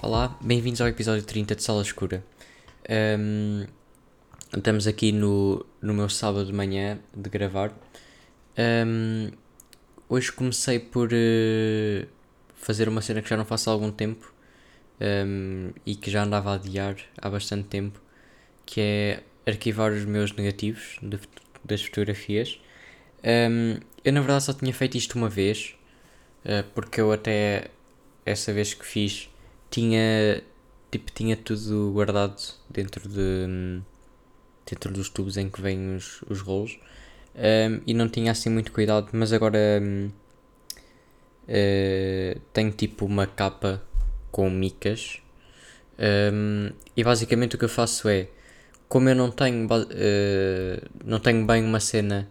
Olá, bem-vindos ao episódio 30 de Sala Escura. Um, estamos aqui no, no meu sábado de manhã de gravar. Um, hoje comecei por uh, fazer uma cena que já não faço há algum tempo um, e que já andava a adiar há bastante tempo, que é arquivar os meus negativos de, das fotografias. eu na verdade só tinha feito isto uma vez, uh, porque eu até essa vez que fiz tinha tipo tinha tudo guardado dentro de dentro dos tubos em que vêm os, os rolos. Um, e não tinha assim muito cuidado mas agora um, uh, tenho tipo uma capa com micas. Um, e basicamente o que eu faço é como eu não tenho uh, não tenho bem uma cena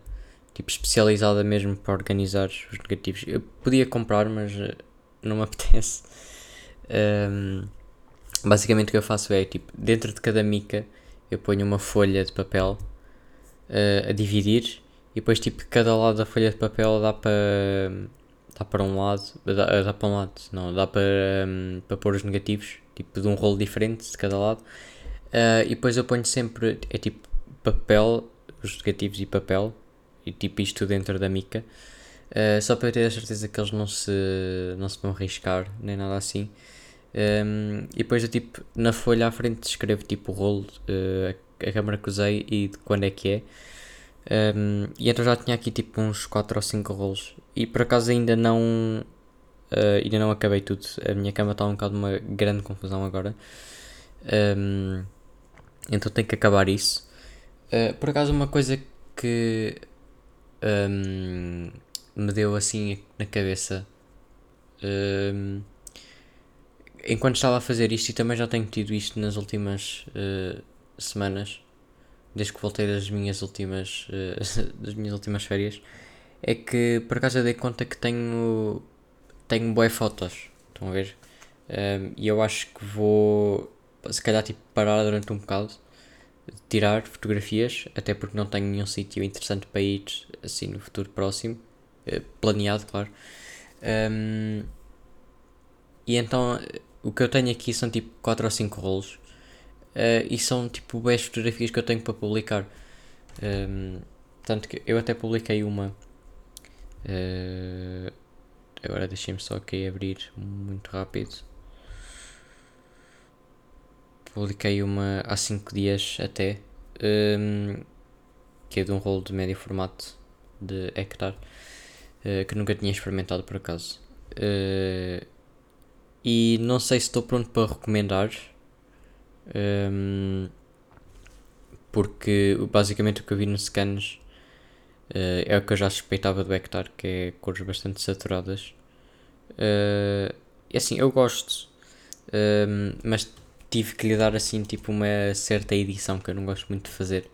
tipo especializada mesmo para organizar os negativos eu podia comprar mas uh, não me apetece um, basicamente o que eu faço é tipo, dentro de cada mica eu ponho uma folha de papel uh, a dividir e depois tipo cada lado da folha de papel dá para dá para um lado, dá, dá para um lado, não, dá para, um, para pôr os negativos, tipo de um rolo diferente de cada lado. Uh, e depois eu ponho sempre, é tipo papel, os negativos e papel, e tipo isto dentro da mica, uh, só para ter a certeza que eles não se, não se vão riscar, nem nada assim. Um, e depois eu tipo na folha à frente escrevo tipo o rolo, uh, a, câmera que usei e de quando é que é. Um, e então já tinha aqui tipo uns 4 ou 5 rolos. E por acaso ainda não uh, ainda não acabei tudo. A minha cama está um bocado uma grande confusão agora. Um, então tenho que acabar isso. Uh, por acaso uma coisa que me deu assim na cabeça enquanto estava a fazer isto, e também já tenho tido isto nas últimas uh, semanas, desde que voltei das minhas últimas, uh, das minhas últimas férias, é que por acaso eu dei conta que tenho, tenho boas fotos. Estão a ver? Um, e eu acho que vou, se calhar, tipo, parar durante um bocado, tirar fotografias, até porque não tenho nenhum sítio interessante para ir assim no futuro próximo, uh, planeado, claro. Um, e então o que eu tenho aqui são tipo 4 ou 5 rolos uh, e são tipo 10 fotografias que eu tenho para publicar. Um, ehm, tanto que eu até publiquei uma. Uh, agora deixem-me só aqui abrir muito rápido. Publiquei uma há 5 dias até. Um, ehm, que é de um rolo de médio formato de hectare. Uh, que nunca tinha experimentado por acaso. Uh, e não sei se estou pronto para recomendar. Um, porque basicamente o que eu vi nos scans uh, é o que eu já suspeitava do Hectare, que é cores bastante saturadas. Uh, e assim, eu gosto, um, mas tive que lhe dar assim tipo uma certa edição que eu não gosto muito de fazer.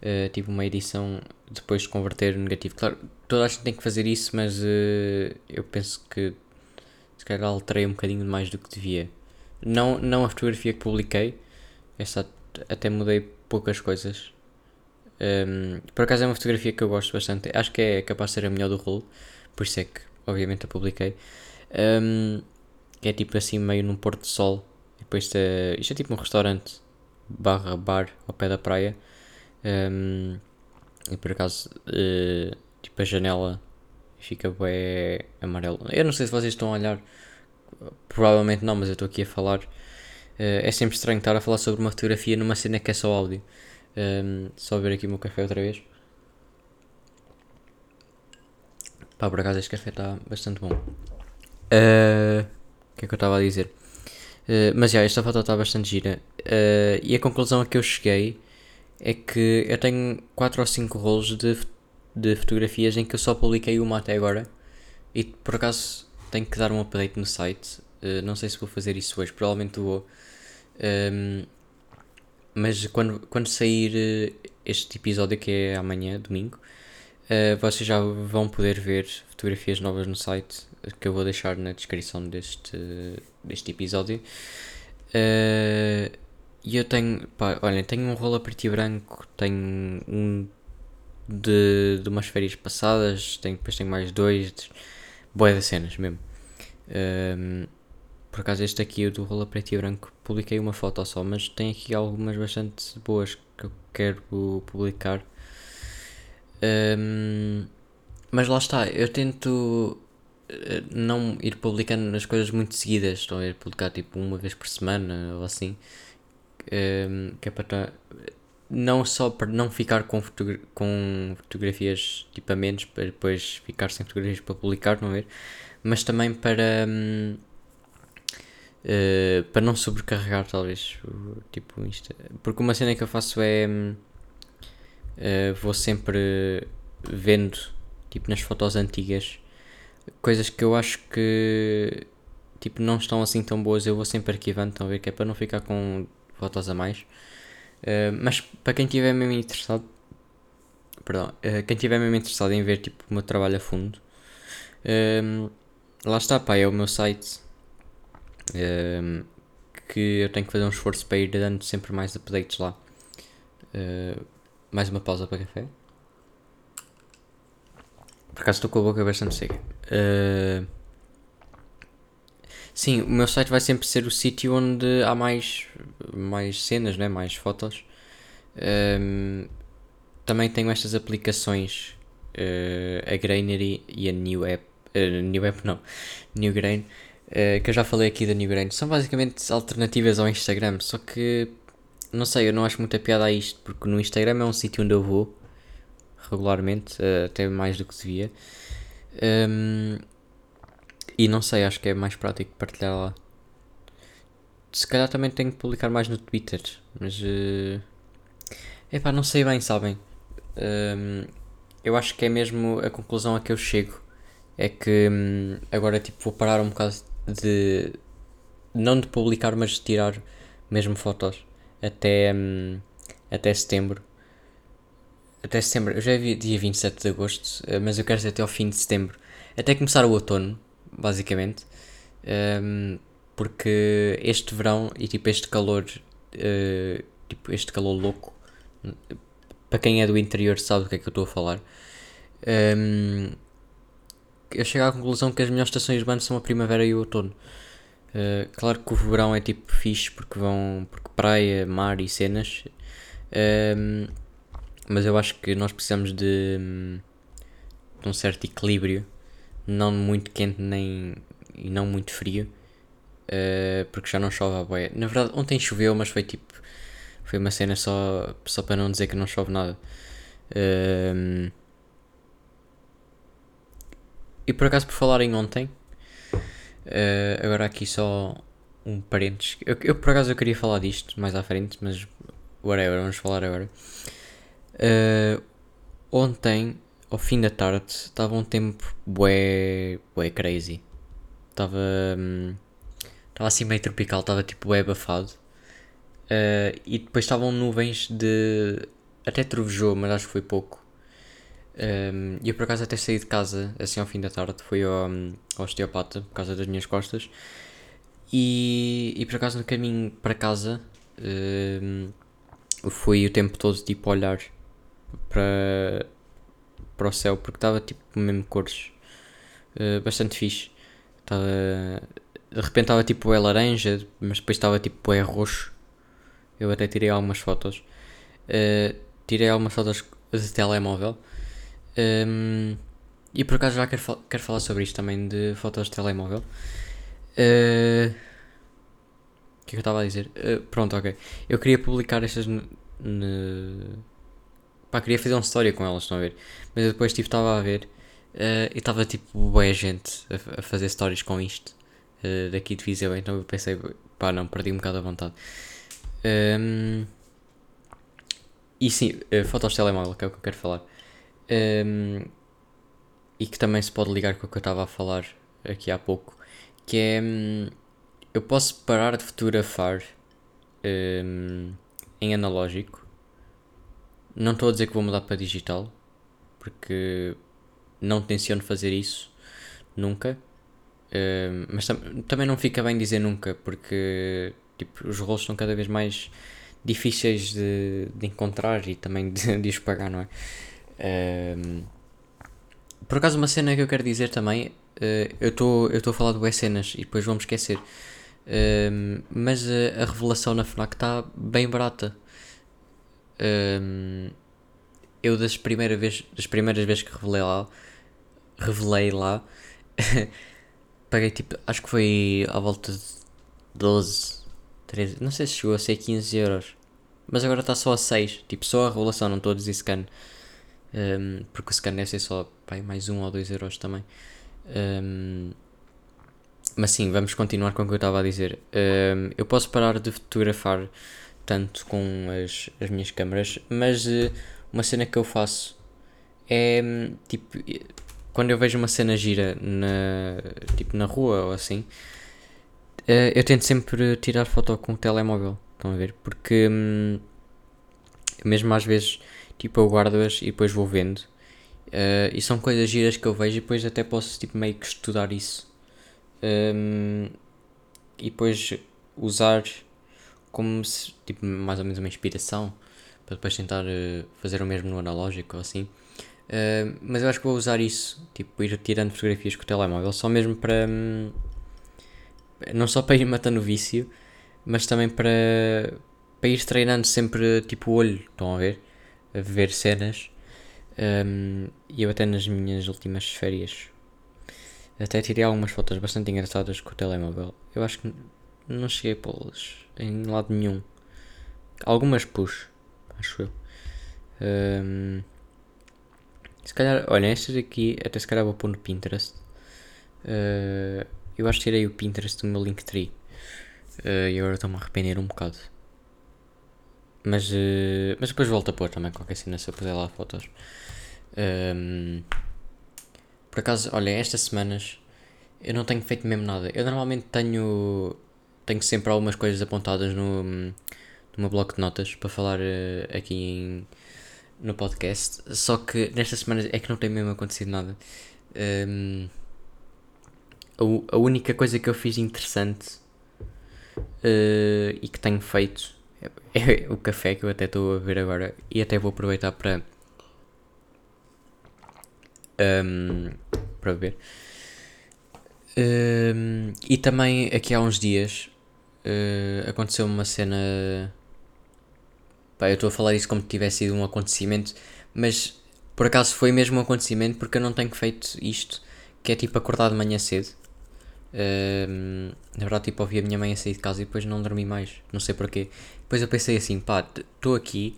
Uh, tipo uma edição depois de converter negativo. Claro, toda a gente tem que fazer isso, mas uh, eu penso que se calhar alterei um bocadinho mais do que devia. Não, não a fotografia que publiquei, essa até mudei poucas coisas. Um, por acaso é uma fotografia que eu gosto bastante, acho que é capaz de ser a melhor do rolo, por isso é que obviamente a publiquei. Um, é tipo assim meio num porto de sol, depois é, isto é tipo um restaurante barra bar ao pé da praia. Um, e por acaso, uh, tipo a janela fica bem amarelo. Eu não sei se vocês estão a olhar, provavelmente não, mas eu estou aqui a falar. Uh, é sempre estranho estar a falar sobre uma fotografia numa cena que é só áudio. Um, ehm, só ver aqui o meu café outra vez. Pá, por acaso este café está bastante bom. Eh, o uh, que é que eu estava a dizer? Uh, mas já, esta foto está bastante gira. E a conclusão a que eu cheguei é que eu tenho 4 ou 5 rolos de de fotografias em que eu só publiquei uma até agora e por acaso tenho que dar um update no site. Uh, não sei se vou fazer isso hoje, provavelmente vou. Um, ehm, mas quando, quando sair eh, este episódio, que é amanhã, domingo, uh, vocês já vão poder ver fotografias novas no site que eu vou deixar na descrição deste, deste episódio. E uh, eu tenho, pá, olha, tenho um rolo a preto e branco, tenho um de, de umas férias passadas, tenho, depois tenho mais dois, boé de cenas mesmo. Um, por acaso este aqui, o do rola preto e branco, publiquei uma foto só, mas tem aqui algumas bastante boas que eu quero publicar. Um, mas lá está, eu tento eh, não ir publicando as coisas muito seguidas, estou a ir publicar tipo uma vez por semana ou assim, um, que é para não só para não ficar com, fotogra com fotografias tipo a menos, para depois ficar sem fotografias para publicar, não ver, mas também para um, uh, para não sobrecarregar talvez o, tipo isto, porque uma cena que eu faço é uh, vou sempre vendo tipo nas fotos antigas coisas que eu acho que tipo não estão assim tão boas, eu vou sempre arquivando, estão a ver? Que é para não ficar com fotos a mais. Uh, mas para quem estiver mesmo interessado, perdão, uh, quem estiver mesmo interessado em ver tipo o meu trabalho a fundo, uh, lá está, pá, é o meu site que eu tenho que fazer um esforço para ir dando sempre mais updates lá. mais uma pausa para café. Por acaso estou com a boca bastante seca. Uh, sim, o meu site vai sempre ser o sítio onde há mais, mais cenas, né? mais fotos. Um, também tenho estas aplicações, uh, a Grainery e a New App. Uh, New App não, New Grain, uh, que eu já falei aqui da New Grain. São basicamente alternativas ao Instagram, só que não sei, eu não acho muita piada a isto, porque no Instagram é um sítio onde eu vou regularmente, até mais do que devia. Um, e não sei, acho que é mais prático partilhar lá. Se calhar também tenho que publicar mais no Twitter, mas. Uh, epá, não sei bem, sabem? Um, eu acho que é mesmo a conclusão a que eu chego. É que um, agora tipo, vou parar um bocado de. Não de publicar, mas de tirar mesmo fotos até, um, até setembro até setembro, eu já vi dia 27 de agosto, eh, mas eu quero dizer até ao fim de setembro, até começar o outono, basicamente, um, porque este verão e tipo este calor, uh, tipo este calor louco, para quem é do interior sabe do que é que eu estou a falar. Um, eu chego à conclusão que as melhores estações do ano são a primavera e o outono. Uh, claro que o verão é tipo fixe porque vão porque praia, mar e cenas. Um, mas eu acho que nós precisamos de, de um certo equilíbrio, não muito quente nem e não muito frio, uh, porque já não chove a boia. Na verdade, ontem choveu, mas foi tipo. Foi uma cena só, só para não dizer que não chove nada. Uh, e por acaso, por falar em ontem, uh, agora aqui só um parênteses. Eu, eu, por acaso eu queria falar disto mais à frente, mas whatever, vamos falar agora. Uh, ontem, ao fim da tarde, estava um tempo bué, bué crazy. Estava hum, estava assim meio tropical, estava tipo bué abafado. Uh, e depois estavam nuvens de. Até trovejou, mas acho que foi pouco. Um, eu por acaso até saí de casa assim ao fim da tarde, fui ao, ao osteopata por causa das minhas costas. E, e por acaso no caminho para casa um, fui o tempo todo tipo a olhar para, para o céu porque estava tipo mesmo cores uh, bastante fixe. De repente estava tipo é laranja, mas depois estava tipo é roxo. Eu até tirei algumas fotos. Uh, tirei algumas fotos de telemóvel. Um, ehm, e por acaso já quero, fal quero falar sobre isto também de fotos de telemóvel. Uh, o que é que eu estava a dizer? Uh, pronto, ok. Eu queria publicar estas Pá, queria fazer uma história com elas, estão a ver? Mas eu depois tipo, estava a ver uh, e estava tipo boa gente a, a, fazer stories com isto uh, daqui de Viseu, então eu pensei, pá, não, perdi um bocado a vontade. Um, ehm, e sim, uh, fotos de telemóvel, que é o que eu quero falar. Um, ehm, e que também se pode ligar com o que eu estava a falar aqui há pouco, que é um, eu posso parar de fotografar um, em analógico não estou a dizer que vou mudar para digital, porque não tenciono fazer isso nunca. Uh, mas tam também não fica bem dizer nunca, porque tipo, os rolos são cada vez mais difíceis de, de encontrar e também de, de os pagar, não é? Uh, por acaso, uma cena que eu quero dizer também, uh, eu estou a falar de cenas e depois vamos esquecer. Mas a, a, revelação na FNAC está bem barata. Um, eu das, primeira vez, das primeiras vezes que revelei lá, revelei lá, paguei tipo, acho que foi à volta de 12, 13, não sei se chegou a ser 15 euros. Mas agora está só a 6, tipo só a revelação, não estou a dizer scan. Um, porque o scan deve ser só pai, mais 1 ou 2 euros também. Um, mas sim, vamos continuar com o que eu estava a dizer. Um, eu posso parar de fotografar tanto com as, as minhas câmaras, mas uh, uma cena que eu faço é tipo quando eu vejo uma cena gira na, tipo, na rua ou assim, uh, eu tento sempre tirar foto com o telemóvel. Estão a ver? Porque hum, mesmo às vezes tipo eu guardo-as e depois vou vendo. Uh, e são coisas giras que eu vejo e depois até posso tipo meio que estudar isso um, e depois usar como se, tipo, mais ou menos uma inspiração para depois tentar uh, fazer o mesmo no analógico ou assim. Uh, mas eu acho que vou usar isso, tipo, ir tirando fotografias com o telemóvel, só mesmo para. Um, não só para ir matando o vício, mas também para, para ir treinando sempre tipo o olho, estão a ver? A ver cenas. Um, eu até nas minhas últimas férias até tirei algumas fotos bastante engraçadas com o telemóvel. Eu acho que não cheguei a pô-las em lado nenhum. Algumas pus, acho eu. Um, se calhar, olha, estas aqui até se calhar vou pôr no Pinterest. Uh, eu acho que tirei o Pinterest do meu Linktree. Uh, e agora estou-me a arrepender um bocado. Mas, uh, mas depois volto a pôr também qualquer cena se eu puser lá fotos. Um, por acaso, olha, estas semanas eu não tenho feito mesmo nada. Eu normalmente tenho, tenho sempre algumas coisas apontadas no, no meu bloco de notas para falar uh, aqui em, no podcast. Só que nestas semanas é que não tem mesmo acontecido nada. Um, ehm, a, a, única coisa que eu fiz interessante uh, e que tenho feito é, é o café que eu até estou a ver agora e até vou aproveitar para um, para ver. Um, e também aqui há uns dias uh, aconteceu uma cena. Pá, eu estou a falar isso como se tivesse sido um acontecimento, mas por acaso foi mesmo um acontecimento porque eu não tenho feito isto, que é tipo acordar de manhã cedo. Um, na verdade, tipo, ouvi a minha mãe a sair de casa e depois não dormi mais, não sei porquê. Depois eu pensei assim, pá, estou aqui,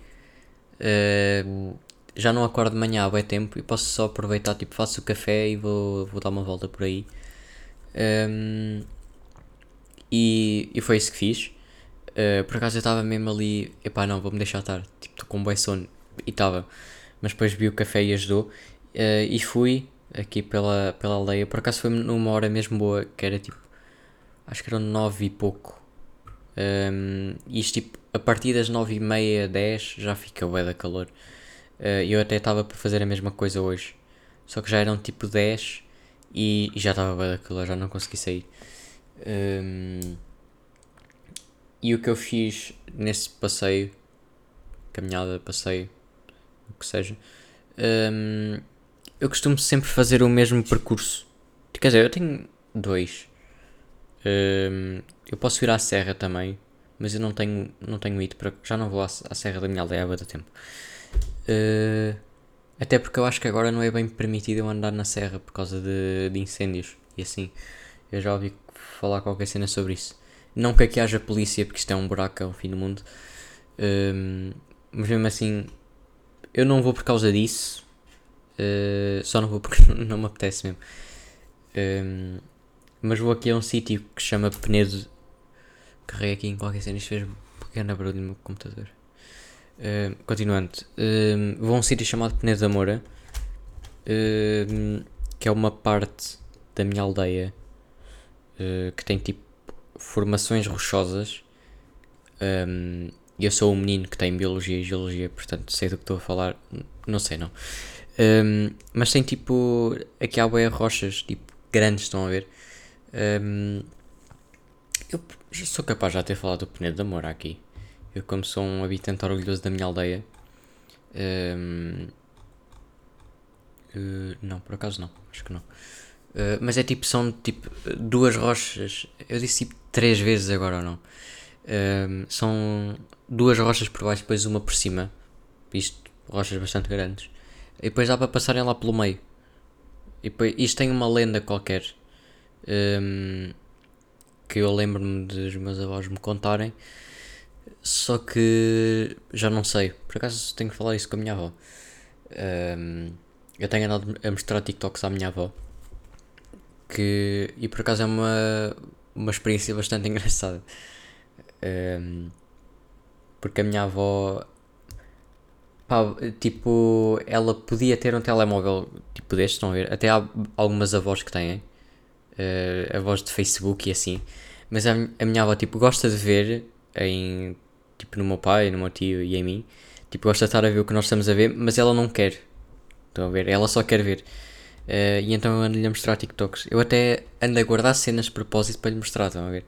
uh, já não acordo de manhã há bem tempo e posso só aproveitar, tipo, faço o café e vou, vou dar uma volta por aí. Um, e, e foi isso que fiz. Uh, por acaso eu estava mesmo ali, epá, não, vou-me deixar estar, tipo, estou com um bom sono e estava. Mas depois vi o café e ajudou. Uh, e fui aqui pela, pela aldeia. Por acaso foi numa hora mesmo boa, que era tipo, acho que eram nove e pouco. Um, e isto tipo, a partir das nove e meia, dez, já fica bué da calor. Uh, eu até estava para fazer a mesma coisa hoje. Só que já eram tipo 10 e, e já estava bem daquilo, já não consegui sair. Um, e o que eu fiz nesse passeio, caminhada, passeio, o que seja, um, eu costumo sempre fazer o mesmo percurso. Quer dizer, eu tenho dois. Um, eu posso ir à serra também, mas eu não tenho, não tenho ido para. Já não vou à, à serra da minha aldeia há tempo. Uh, até porque eu acho que agora não é bem permitido eu andar na serra por causa de, de incêndios e assim. Eu já ouvi falar qualquer cena sobre isso. Não que aqui haja polícia, porque isto é um buraco, é o fim do mundo. Um, mas mesmo assim, eu não vou por causa disso. Uh, só não vou porque não me apetece mesmo. Um, mas vou aqui a um sítio que se chama Penedo. Carrei aqui em qualquer cena. Isto fez um pequeno barulho no meu computador. Uh, continuando, uh, vou a um sítio chamado Penedo da Moura, uh, que é uma parte da minha aldeia que tem tipo formações rochosas. Um, eu sou um menino que tem Biologia e Geologia, portanto sei do que estou a falar. Não sei, não. Um, mas tem tipo. Aqui há boas rochas, tipo, grandes, estão a ver? Um, eu sou capaz de já ter falado do Penedo da Moura aqui. Eu, como sou um habitante orgulhoso da minha aldeia. Uh, eh, não, por acaso não, acho que não. Uh, mas é tipo, são tipo duas rochas. Eu disse tipo três vezes agora ou não. Uh, são duas rochas por baixo, depois uma por cima. Isto, rochas bastante grandes. E depois dá para passarem lá pelo meio. E depois, isto tem uma lenda qualquer. Um, que eu lembro-me dos meus avós me contarem. Só que já não sei. Por acaso tenho que falar isso com a minha avó. Um, eu tenho andado a mostrar TikToks à minha avó. Que, e por acaso é uma, uma experiência bastante engraçada. Um, porque a minha avó Pá, tipo, ela podia ter um telemóvel tipo deste, estão a ver? Até há algumas avós que têm, uh, avós de Facebook e assim. Mas a, a minha avó, tipo, gosta de ver em, tipo, no meu pai, no meu tio e em mim. Tipo, gosta de estar a ver o que nós estamos a ver, mas ela não quer. Estão a ver? Ela só quer ver. Uh, e então eu ando-lhe a mostrar TikToks. Eu até ando a guardar cenas de propósito para lhe mostrar, estão a ver?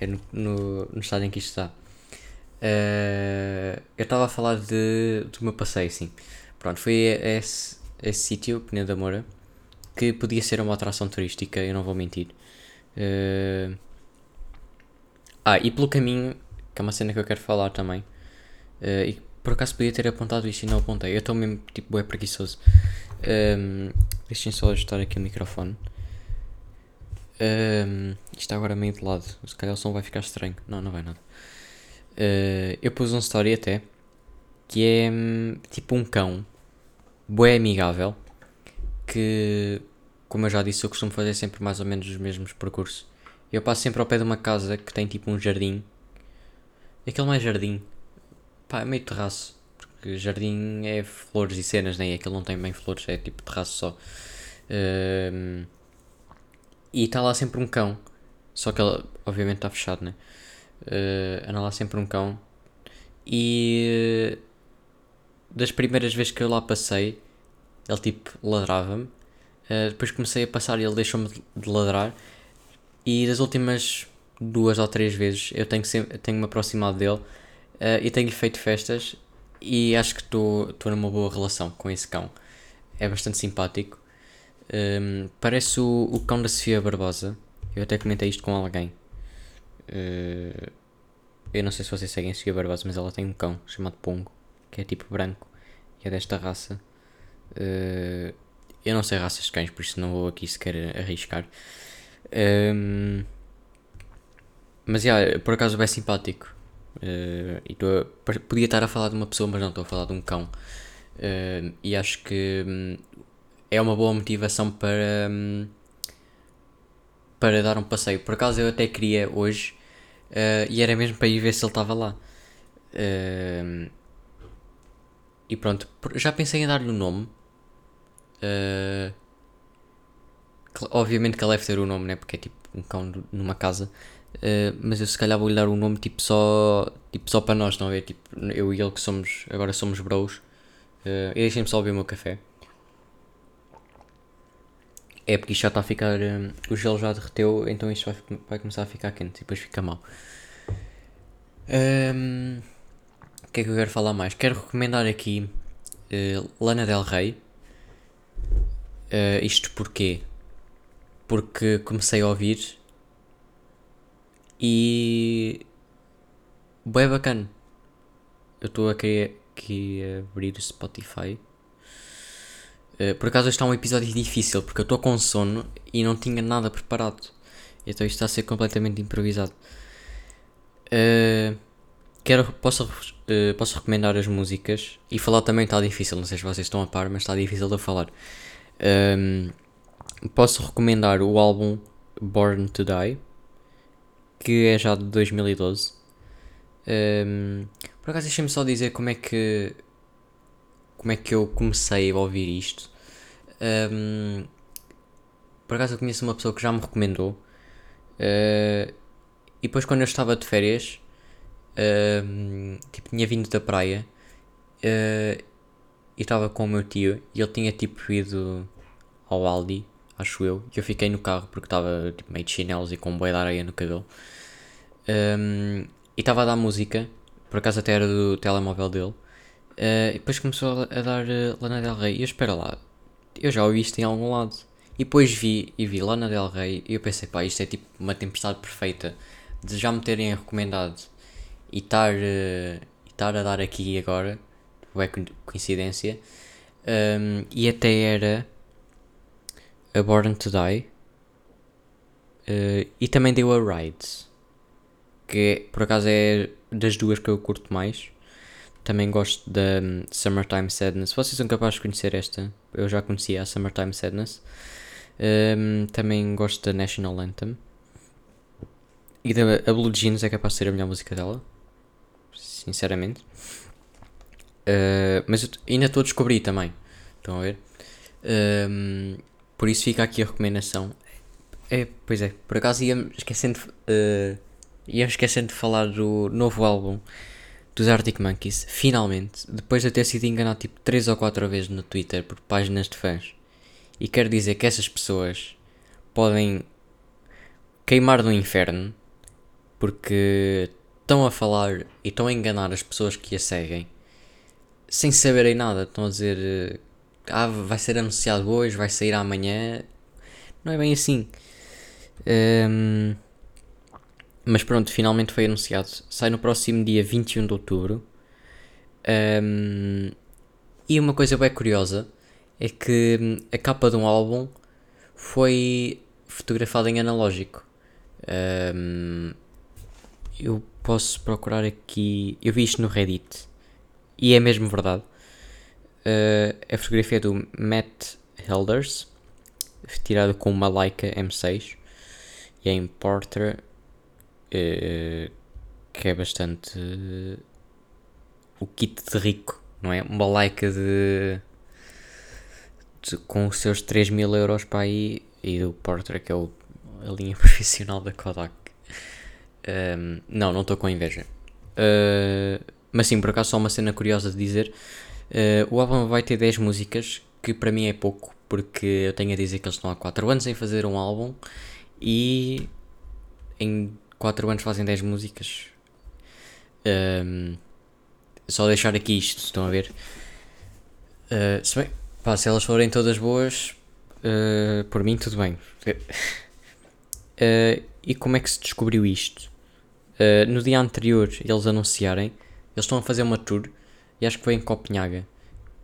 É no, no, no estado em que isto está. Uh, eu estava a falar de, do meu passeio, sim. Pronto, foi esse, esse sítio, Penha da Moura, que podia ser uma atração turística, eu não vou mentir. Uh, ah, e pelo caminho, que é uma cena que eu quero falar também, e por acaso podia ter apontado isto e não apontei, eu estou mesmo tipo é preguiçoso. Um, deixem só ajustar aqui o microfone. Um, isto agora meio de lado, se calhar o som vai ficar estranho. Não, não vai nada. Uh, eu pus um story até que é hum, tipo um cão bué amigável que, como eu já disse, eu costumo fazer sempre mais ou menos os mesmos percursos. Eu passo sempre ao pé de uma casa que tem tipo um jardim. Aquele não é jardim, pá, é meio terraço. Porque jardim é flores e cenas, nem né? aquele não tem bem flores, é tipo terraço só. Uh, e está lá sempre um cão. Só que ele, obviamente, está fechado, né? uh, anda lá sempre um cão. E uh, das primeiras vezes que eu lá passei, ele tipo ladrava-me. Uh, depois comecei a passar e ele deixou-me de ladrar. E das últimas duas ou três vezes eu tenho, sempre, tenho me aproximado dele e tenho-lhe feito festas. E acho que estou numa boa relação com esse cão. É bastante simpático. Um, ehm, parece o, o cão da Sofia Barbosa. Eu até comentei isto com alguém. Uh, eu não sei se vocês seguem a Sofia Barbosa, mas ela tem um cão chamado Pongo, que é tipo branco e é desta raça. Uh, eu não sei raças de cães, por isso não vou aqui sequer arriscar. Um, ehm, mas yeah, por acaso é simpático. Uh, e tô podia estar a falar de uma pessoa, mas não estou a falar de um cão. Uh, e acho que um, é uma boa motivação para, um, para dar um passeio. Por acaso eu até queria hoje Uh, e era mesmo para ir ver se ele estava lá. E pronto, já pensei em dar-lhe o um nome. Obviamente que ele deve ter o nome, né? Porque é tipo um cão numa casa. Mas eu se calhar vou-lhe dar um nome tipo só, tipo só para nós, não é? Tipo, eu e ele que somos, agora somos bros. e deixem-me só beber o meu café. É porque isto já está a ficar. Um, o gelo já derreteu, então isto vai, vai começar a ficar quente e depois fica mal. Um, o que é que eu quero falar mais? Quero recomendar aqui uh, Lana Del Rey. Uh, isto porquê? Porque comecei a ouvir e. Bem bacana. Eu estou a querer aqui abrir o Spotify. Eh, por acaso este é um episódio difícil porque eu estou com sono e não tinha nada preparado. Então isto está a ser completamente improvisado. Uh, quero, posso, uh, posso recomendar as músicas e falar também está difícil, não sei se vocês estão a par, mas está difícil de falar. Um, posso recomendar o álbum Born to Die, que é já de 2012. Um, por acaso deixem-me só dizer como é que como é que eu comecei a ouvir isto. Um, por acaso eu conheço uma pessoa que já me recomendou. Uh, e depois quando eu estava de férias, uh, tipo, tinha vindo da praia uh, e estava com o meu tio e ele tinha tipo ido ao Aldi, acho eu, e eu fiquei no carro porque estava tipo, meio de chinelos e com um boi de areia no cabelo. Um, e estava a dar música, por acaso até era do telemóvel dele. Uh, e depois começou a dar uh, Lana Del Rey. E eu espero lá, eu já ouvi isto em algum lado. E depois vi, e vi lá na Del Rey e eu pensei, pá, isto é tipo uma tempestade perfeita de já me terem recomendado e estar uh, a dar aqui agora, é coincidência, um, e até era a Born to Die uh, e também deu a Rides, que é, por acaso é das duas que eu curto mais. Também gosto da um, Summertime Sadness. Vocês são capazes de conhecer esta? Eu já conhecia a Summertime Sadness. Um, também gosto da National Anthem. E da a Blue Jeans é capaz de ser a melhor música dela. Sinceramente. Uh, mas ainda estou a descobrir também. Estão a ver? Um, por isso fica aqui a recomendação. É, pois é, por acaso ia esquecendo, uh, ia esquecendo de falar do novo álbum dos Arctic Monkeys, finalmente, depois de ter sido enganado tipo 3 ou 4 vezes no Twitter por páginas de fãs. E quero dizer que essas pessoas podem queimar no inferno porque estão a falar e estão a enganar as pessoas que a seguem sem saberem nada. Estão a dizer ah, vai ser anunciado hoje, vai sair amanhã. Não é bem assim. Um, mas pronto, finalmente foi anunciado. Sai no próximo dia 21 de outubro. Um, e uma coisa bem curiosa é que hum, a capa de um álbum foi fotografada em analógico. Um, eu posso procurar aqui. Eu vi isto no Reddit e é mesmo verdade. Uh, a fotografia é do Matt Helders, tirada com uma Leica M6 e é em Portrait uh, que é bastante uh, o kit de rico, não é? Uma Leica de, de com os seus 3 mil euros para aí e do Portrait que é o, a linha profissional da Kodak. Um, não, não estou com inveja. Uh, mas sim, por acaso só uma cena curiosa de dizer. Uh, o álbum vai ter 10 músicas, que para mim é pouco, porque eu tenho a dizer que eles estão há 4 anos em fazer um álbum e em 4 anos fazem 10 músicas. Um, só deixar aqui isto, estão a ver? Uh, se, bem, pá, se elas forem todas boas, uh, por mim tudo bem. Uh, e como é que se descobriu isto? no dia anterior eles anunciarem, eles estão a fazer uma tour e acho que foi em Copenhaga,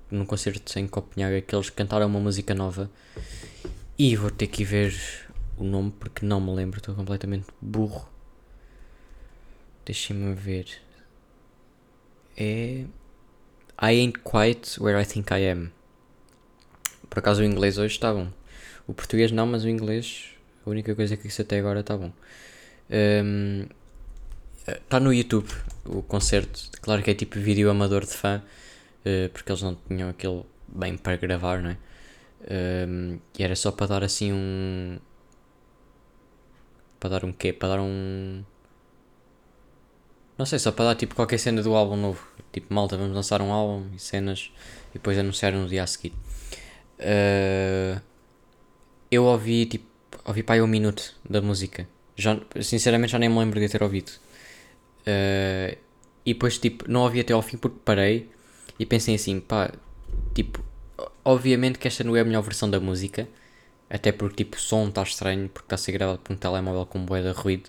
num concerto em Copenhaga, que eles cantaram uma música nova. E vou ter que ver o nome porque não me lembro, estou completamente burro. Deixem-me ver. É. I ain't quite where I think I am. Por acaso o inglês hoje está bom. O português não, mas o inglês, a única coisa que isso até agora está bom. Um, Está no YouTube o concerto. Claro que é tipo vídeo amador de fã, uh, porque eles não tinham aquilo bem para gravar, não é? Um, e era só para dar assim um. Para dar um quê? Para dar um. Não sei, só para dar tipo qualquer cena do álbum novo. Tipo, malta, vamos lançar um álbum e cenas e depois anunciar no dia a seguir. Uh, eu ouvi tipo. Ouvi para aí um minuto da música. Já, sinceramente já nem me lembro de ter ouvido. Uh, e depois, tipo, não ouvi até ao fim porque parei e pensei assim, pá, tipo, obviamente que esta não é a melhor versão da música, até porque, tipo, o som está estranho porque está a ser gravado por um telemóvel com bué de ruído.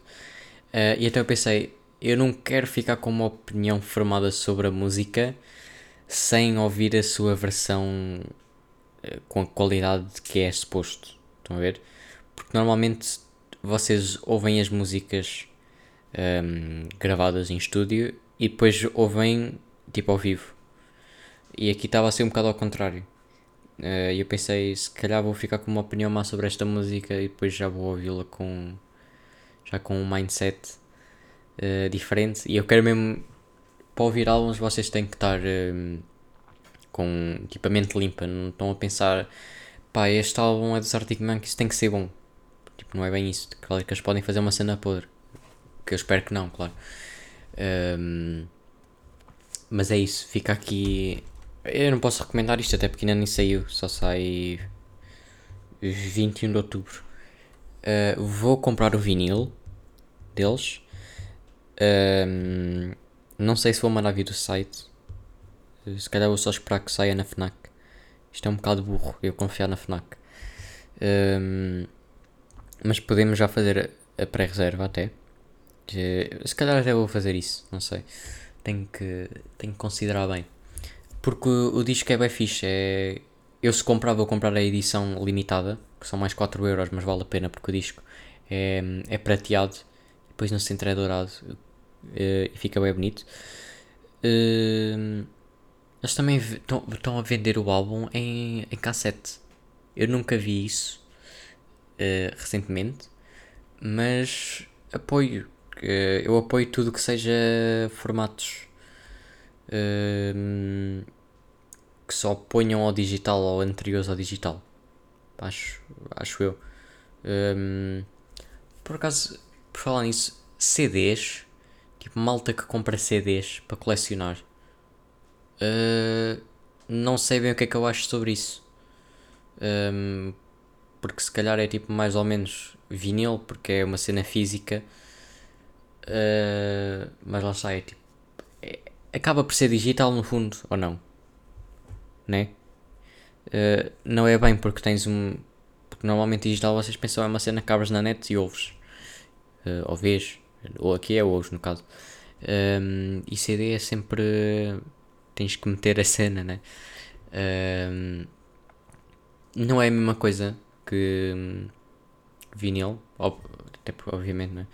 Uh, e então eu pensei, eu não quero ficar com uma opinião formada sobre a música sem ouvir a sua versão uh, com a qualidade que é suposto. Estão a ver? Porque normalmente vocês ouvem as músicas um, gravadas em estúdio e depois ouvem tipo ao vivo. E aqui estava a ser um bocado ao contrário. Uh, e eu pensei, se calhar vou ficar com uma opinião mais sobre esta música e depois já vou ouvi-la com já com um mindset uh, diferente. E eu quero mesmo para ouvir álbuns vocês têm que estar um, com equipamento limpa, não estão a pensar pá, este álbum é dos Arctic Monkeys, tem que ser bom. Tipo, não é bem isso. Claro que eles podem fazer uma cena podre que eu espero que não, claro. Um, mas é isso, fica aqui. Eu não posso recomendar isto até porque ainda nem saiu, só sai 21 de outubro. Uh, vou comprar o vinil deles. Um, não sei se vou mandar vir do site. Se calhar vou só esperar que saia na Fnac. Isto é um bocado burro, eu confiar na Fnac. Um, mas podemos já fazer a pré-reserva até. Se calhar até vou fazer isso, não sei. Tenho que, tenho que considerar bem. Porque o, disco é bem fixe. É, eu se comprar, vou comprar a edição limitada, que são mais 4€, euros, mas vale a pena porque o disco é, é prateado, depois no centro é dourado eh, e fica bem bonito. Uh, eles também estão a vender o álbum em, em cassete. Eu nunca vi isso uh, recentemente, mas apoio. Uh, eu apoio tudo que seja formatos uh, que só ponham ao digital ou anteriores ao digital. Acho, acho eu. Um, por acaso, por falar nisso, CDs, tipo malta que compra CDs para colecionar. Uh, não sei bem o que é que eu acho sobre isso. Um, porque se calhar é tipo mais ou menos vinil, porque é uma cena física. Uh, mas lá está, é tipo. É, acaba por ser digital no fundo, ou não? Né? Uh, não é bem porque tens um. Porque normalmente digital vocês pensam é uma cena que abres na net e ouves. Uh, ou vês. Ou aqui é ouves no caso. Um, e CD é sempre. Tens que meter a cena, né? Um, não é a mesma coisa que um, vinil, ob até obviamente, não é?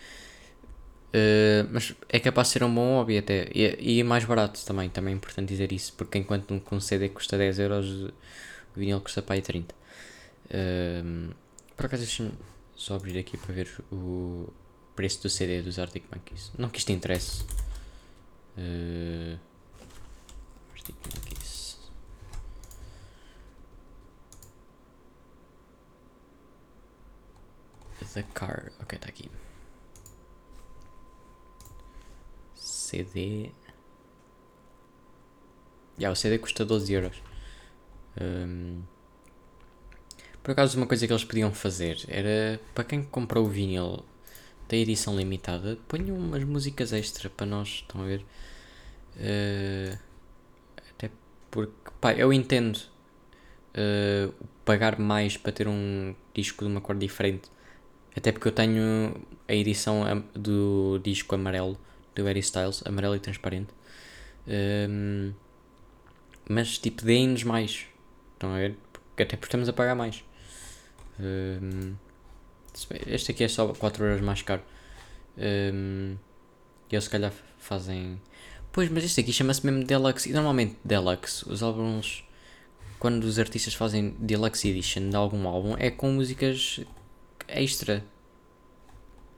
Uh, mas é capaz de ser um bom hobby até. E, e mais barato também, também é importante dizer isso, porque enquanto um, um CD custa 10 euros, o vinil custa para aí 30. Uh, por acaso deixa-me só abrir aqui para ver o preço do CD dos Arctic Monkeys. Não que isto interesse. Uh, Arctic Monkeys. The Car. Ok, está aqui. CD. Já, o CD custa 12 euros. Um, por acaso, uma coisa que eles podiam fazer era para quem comprou o vinil da edição limitada, ponham umas músicas extra para nós. Estão a ver? Uh, até porque, pá, eu entendo uh, pagar mais para ter um disco de uma cor diferente até porque eu tenho a edição do disco amarelo do Harry Styles, amarelo e transparente. Um, mas tipo, deem-nos mais. Estão a ver? Porque, até porque estamos a pagar mais. Um, este aqui é só 4 euros mais caro. Um, e eles se calhar fazem. Pois, mas este aqui chama-se mesmo Deluxe. E normalmente Deluxe, os álbuns. Quando os artistas fazem Deluxe Edition de algum álbum, é com músicas extra.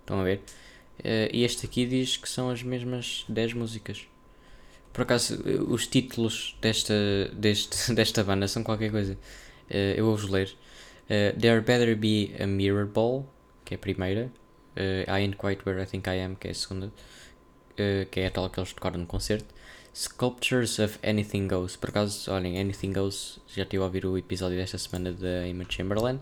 Estão a ver? Uh, e este aqui diz que são as mesmas 10 músicas. Por acaso, os títulos desta, deste, desta banda são qualquer coisa. Uh, eu vou-vos ler. Uh, There Better Be a Mirror Ball, que é a primeira. I Ain't Quite Where I Think I Am, que é a segunda. que é a tal que eles tocaram no concerto. Sculptures of Anything Goes. Por acaso, olhem, Anything Goes, já estive a ouvir o episódio desta semana da Emma Chamberlain.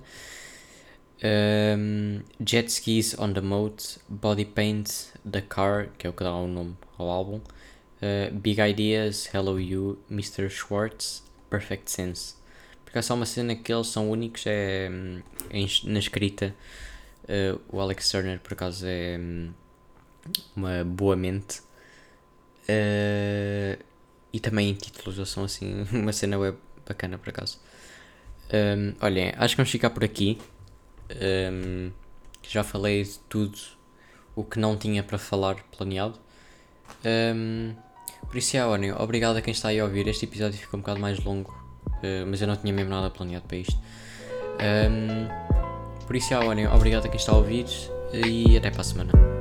Um, jet Skis on the Moat, Body Paint, The Car, que é o que dá o nome ao álbum, uh, Big Ideas, Hello You, Mr. Schwartz, Perfect Sense. Porque é só uma cena que eles são únicos, é, é na escrita. Uh, o Alex Turner, por acaso, é um, uma boa mente. Uh, e também em títulos, são assim, uma cena web bacana, por acaso. Um, olhem, acho que vamos ficar por aqui. Um, já falei de tudo o que não tinha para falar planeado. Um, por isso, é, olhem, obrigado a quem está aí a ouvir. Este episódio ficou um bocado mais longo, uh, mas eu não tinha mesmo nada planeado para isto. Um, por isso, é, olhem, obrigado a quem está a ouvir e até para a semana.